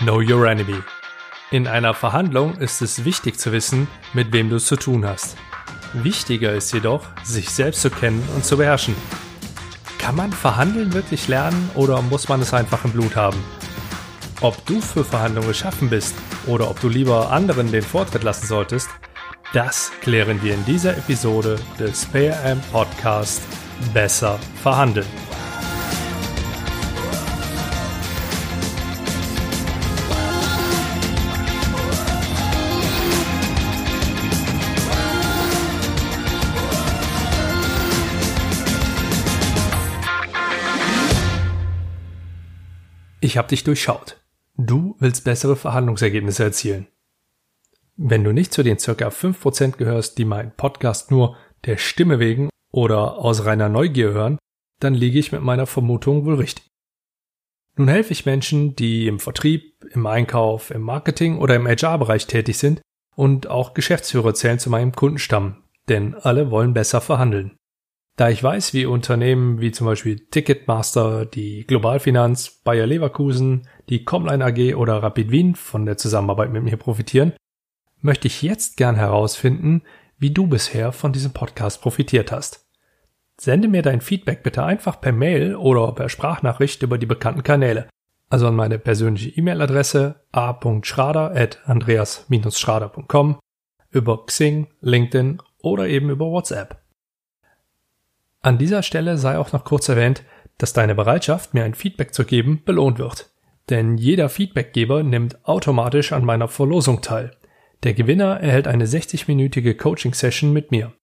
Know Your Enemy. In einer Verhandlung ist es wichtig zu wissen, mit wem du es zu tun hast. Wichtiger ist jedoch, sich selbst zu kennen und zu beherrschen. Kann man Verhandeln wirklich lernen oder muss man es einfach im Blut haben? Ob du für Verhandlungen geschaffen bist oder ob du lieber anderen den Vortritt lassen solltest, das klären wir in dieser Episode des PRM Podcast Besser verhandeln. Ich habe dich durchschaut. Du willst bessere Verhandlungsergebnisse erzielen. Wenn du nicht zu den circa 5% gehörst, die meinen Podcast nur der Stimme wegen oder aus reiner Neugier hören, dann liege ich mit meiner Vermutung wohl richtig. Nun helfe ich Menschen, die im Vertrieb, im Einkauf, im Marketing oder im HR-Bereich tätig sind und auch Geschäftsführer zählen zu meinem Kundenstamm, denn alle wollen besser verhandeln. Da ich weiß, wie Unternehmen wie zum Beispiel Ticketmaster, die Globalfinanz, Bayer Leverkusen, die Comline AG oder Rapid Wien von der Zusammenarbeit mit mir profitieren, möchte ich jetzt gern herausfinden, wie du bisher von diesem Podcast profitiert hast. Sende mir dein Feedback bitte einfach per Mail oder per Sprachnachricht über die bekannten Kanäle, also an meine persönliche E-Mail-Adresse a.schrader@andreas-schrader.com, über Xing, LinkedIn oder eben über WhatsApp. An dieser Stelle sei auch noch kurz erwähnt, dass deine Bereitschaft, mir ein Feedback zu geben, belohnt wird. Denn jeder Feedbackgeber nimmt automatisch an meiner Verlosung teil. Der Gewinner erhält eine 60-minütige Coaching-Session mit mir.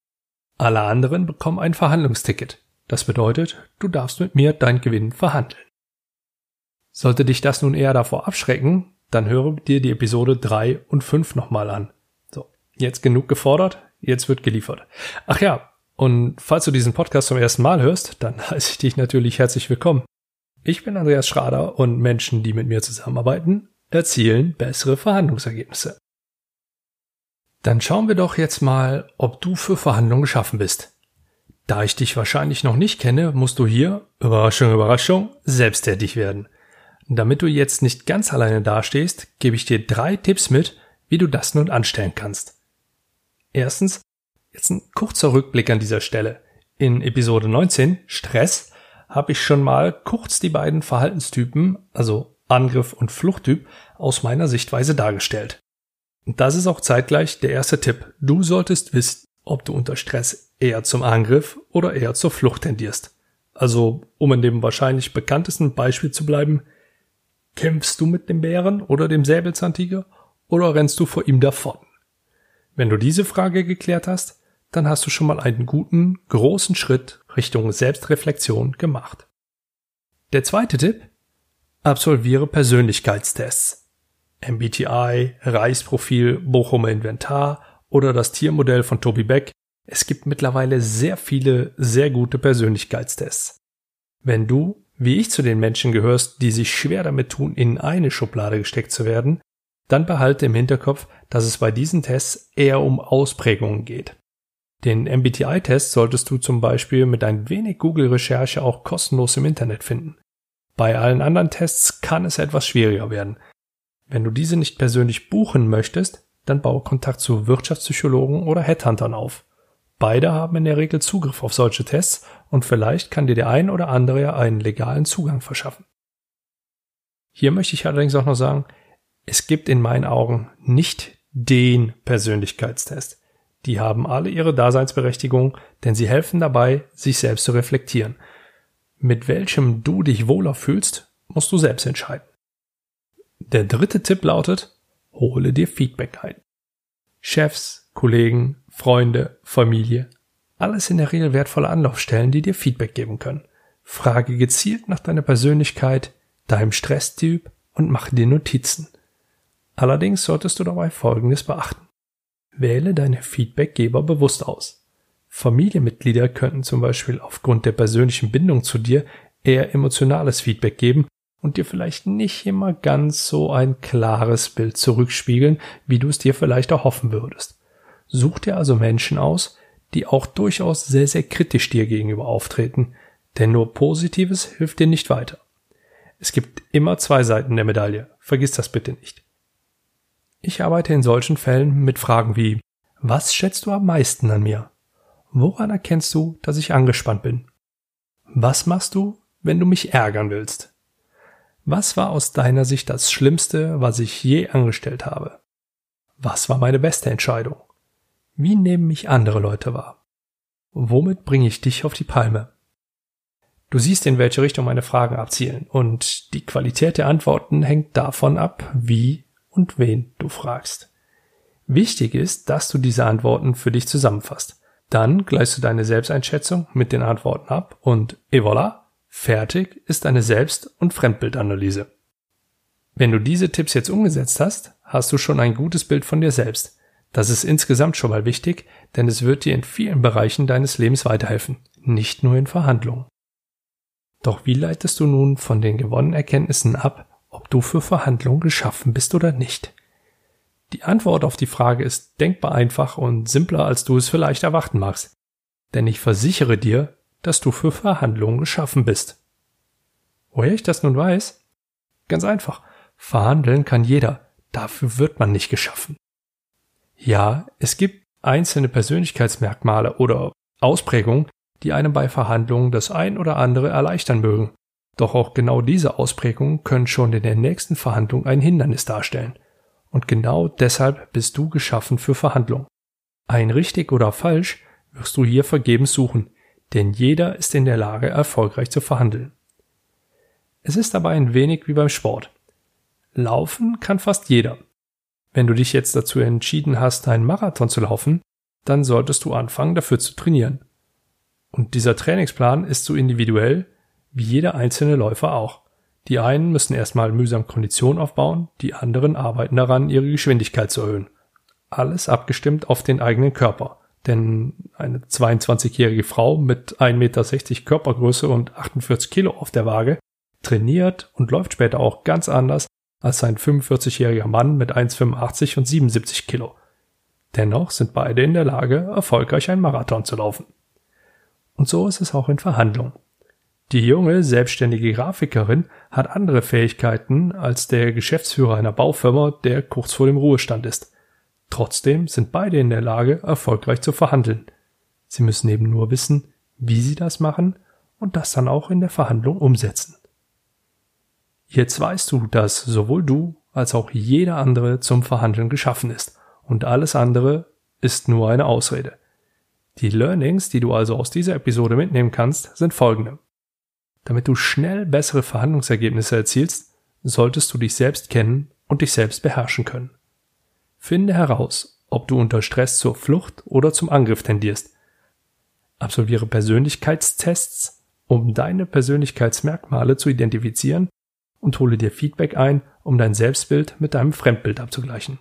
Alle anderen bekommen ein Verhandlungsticket. Das bedeutet, du darfst mit mir dein Gewinn verhandeln. Sollte dich das nun eher davor abschrecken, dann höre dir die Episode 3 und 5 nochmal an. So, jetzt genug gefordert, jetzt wird geliefert. Ach ja, und falls du diesen Podcast zum ersten Mal hörst, dann heiße ich dich natürlich herzlich willkommen. Ich bin Andreas Schrader und Menschen, die mit mir zusammenarbeiten, erzielen bessere Verhandlungsergebnisse. Dann schauen wir doch jetzt mal, ob du für Verhandlungen geschaffen bist. Da ich dich wahrscheinlich noch nicht kenne, musst du hier, Überraschung, Überraschung, selbsttätig werden. Damit du jetzt nicht ganz alleine dastehst, gebe ich dir drei Tipps mit, wie du das nun anstellen kannst. Erstens, Jetzt ein kurzer Rückblick an dieser Stelle. In Episode 19, Stress, habe ich schon mal kurz die beiden Verhaltenstypen, also Angriff und Fluchttyp, aus meiner Sichtweise dargestellt. Und das ist auch zeitgleich der erste Tipp. Du solltest wissen, ob du unter Stress eher zum Angriff oder eher zur Flucht tendierst. Also, um in dem wahrscheinlich bekanntesten Beispiel zu bleiben, kämpfst du mit dem Bären oder dem Säbelzahntiger oder rennst du vor ihm davon? Wenn du diese Frage geklärt hast, dann hast du schon mal einen guten, großen Schritt Richtung Selbstreflexion gemacht. Der zweite Tipp? Absolviere Persönlichkeitstests. MBTI, Reichsprofil, Bochumer Inventar oder das Tiermodell von Toby Beck. Es gibt mittlerweile sehr viele sehr gute Persönlichkeitstests. Wenn du, wie ich zu den Menschen gehörst, die sich schwer damit tun, in eine Schublade gesteckt zu werden, dann behalte im Hinterkopf, dass es bei diesen Tests eher um Ausprägungen geht. Den MBTI-Test solltest du zum Beispiel mit ein wenig Google-Recherche auch kostenlos im Internet finden. Bei allen anderen Tests kann es etwas schwieriger werden. Wenn du diese nicht persönlich buchen möchtest, dann baue Kontakt zu Wirtschaftspsychologen oder Headhuntern auf. Beide haben in der Regel Zugriff auf solche Tests und vielleicht kann dir der ein oder andere einen legalen Zugang verschaffen. Hier möchte ich allerdings auch noch sagen, es gibt in meinen Augen nicht den Persönlichkeitstest. Die haben alle ihre Daseinsberechtigung, denn sie helfen dabei, sich selbst zu reflektieren. Mit welchem du dich wohler fühlst, musst du selbst entscheiden. Der dritte Tipp lautet, hole dir Feedback ein. Chefs, Kollegen, Freunde, Familie, alles in der Regel wertvolle Anlaufstellen, die dir Feedback geben können. Frage gezielt nach deiner Persönlichkeit, deinem Stresstyp und mache dir Notizen. Allerdings solltest du dabei Folgendes beachten. Wähle deine Feedbackgeber bewusst aus. Familienmitglieder könnten zum Beispiel aufgrund der persönlichen Bindung zu dir eher emotionales Feedback geben und dir vielleicht nicht immer ganz so ein klares Bild zurückspiegeln, wie du es dir vielleicht erhoffen würdest. Such dir also Menschen aus, die auch durchaus sehr, sehr kritisch dir gegenüber auftreten, denn nur Positives hilft dir nicht weiter. Es gibt immer zwei Seiten der Medaille. vergiss das bitte nicht. Ich arbeite in solchen Fällen mit Fragen wie, was schätzt du am meisten an mir? Woran erkennst du, dass ich angespannt bin? Was machst du, wenn du mich ärgern willst? Was war aus deiner Sicht das Schlimmste, was ich je angestellt habe? Was war meine beste Entscheidung? Wie nehmen mich andere Leute wahr? Womit bringe ich dich auf die Palme? Du siehst, in welche Richtung meine Fragen abzielen, und die Qualität der Antworten hängt davon ab, wie und wen du fragst. Wichtig ist, dass du diese Antworten für dich zusammenfasst. Dann gleichst du deine Selbsteinschätzung mit den Antworten ab und et voilà, fertig ist deine Selbst- und Fremdbildanalyse. Wenn du diese Tipps jetzt umgesetzt hast, hast du schon ein gutes Bild von dir selbst. Das ist insgesamt schon mal wichtig, denn es wird dir in vielen Bereichen deines Lebens weiterhelfen, nicht nur in Verhandlungen. Doch wie leitest du nun von den gewonnenen Erkenntnissen ab, ob du für Verhandlungen geschaffen bist oder nicht? Die Antwort auf die Frage ist denkbar einfach und simpler, als du es vielleicht erwarten magst. Denn ich versichere dir, dass du für Verhandlungen geschaffen bist. Woher ich das nun weiß? Ganz einfach. Verhandeln kann jeder. Dafür wird man nicht geschaffen. Ja, es gibt einzelne Persönlichkeitsmerkmale oder Ausprägungen, die einem bei Verhandlungen das ein oder andere erleichtern mögen. Doch auch genau diese Ausprägungen können schon in der nächsten Verhandlung ein Hindernis darstellen. Und genau deshalb bist du geschaffen für Verhandlungen. Ein richtig oder falsch wirst du hier vergebens suchen, denn jeder ist in der Lage, erfolgreich zu verhandeln. Es ist dabei ein wenig wie beim Sport. Laufen kann fast jeder. Wenn du dich jetzt dazu entschieden hast, einen Marathon zu laufen, dann solltest du anfangen, dafür zu trainieren. Und dieser Trainingsplan ist so individuell wie jeder einzelne Läufer auch. Die einen müssen erstmal mühsam Kondition aufbauen, die anderen arbeiten daran, ihre Geschwindigkeit zu erhöhen. Alles abgestimmt auf den eigenen Körper. Denn eine 22-jährige Frau mit 1,60 Meter Körpergröße und 48 Kilo auf der Waage trainiert und läuft später auch ganz anders als ein 45-jähriger Mann mit 1,85 und 77 Kilo. Dennoch sind beide in der Lage, erfolgreich einen Marathon zu laufen. Und so ist es auch in Verhandlungen. Die junge, selbstständige Grafikerin hat andere Fähigkeiten als der Geschäftsführer einer Baufirma, der kurz vor dem Ruhestand ist. Trotzdem sind beide in der Lage, erfolgreich zu verhandeln. Sie müssen eben nur wissen, wie sie das machen und das dann auch in der Verhandlung umsetzen. Jetzt weißt du, dass sowohl du als auch jeder andere zum Verhandeln geschaffen ist und alles andere ist nur eine Ausrede. Die Learnings, die du also aus dieser Episode mitnehmen kannst, sind folgende. Damit du schnell bessere Verhandlungsergebnisse erzielst, solltest du dich selbst kennen und dich selbst beherrschen können. Finde heraus, ob du unter Stress zur Flucht oder zum Angriff tendierst. Absolviere Persönlichkeitstests, um deine Persönlichkeitsmerkmale zu identifizieren und hole dir Feedback ein, um dein Selbstbild mit deinem Fremdbild abzugleichen.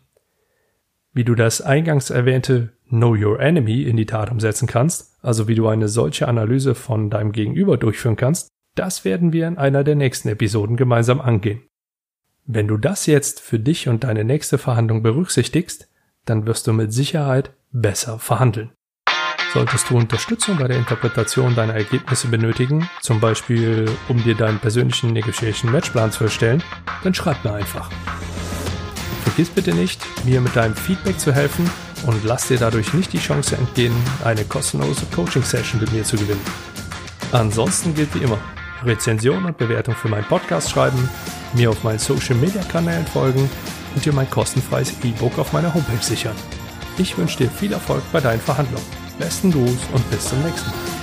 Wie du das eingangs erwähnte Know Your Enemy in die Tat umsetzen kannst, also wie du eine solche Analyse von deinem Gegenüber durchführen kannst, das werden wir in einer der nächsten Episoden gemeinsam angehen. Wenn du das jetzt für dich und deine nächste Verhandlung berücksichtigst, dann wirst du mit Sicherheit besser verhandeln. Solltest du Unterstützung bei der Interpretation deiner Ergebnisse benötigen, zum Beispiel um dir deinen persönlichen Negotiation Matchplan zu erstellen, dann schreib mir einfach. Vergiss bitte nicht, mir mit deinem Feedback zu helfen und lass dir dadurch nicht die Chance entgehen, eine kostenlose Coaching-Session mit mir zu gewinnen. Ansonsten gilt wie immer, Rezension und Bewertung für meinen Podcast schreiben, mir auf meinen Social Media Kanälen folgen und dir mein kostenfreies E-Book auf meiner Homepage sichern. Ich wünsche dir viel Erfolg bei deinen Verhandlungen. Besten Gruß und bis zum nächsten Mal.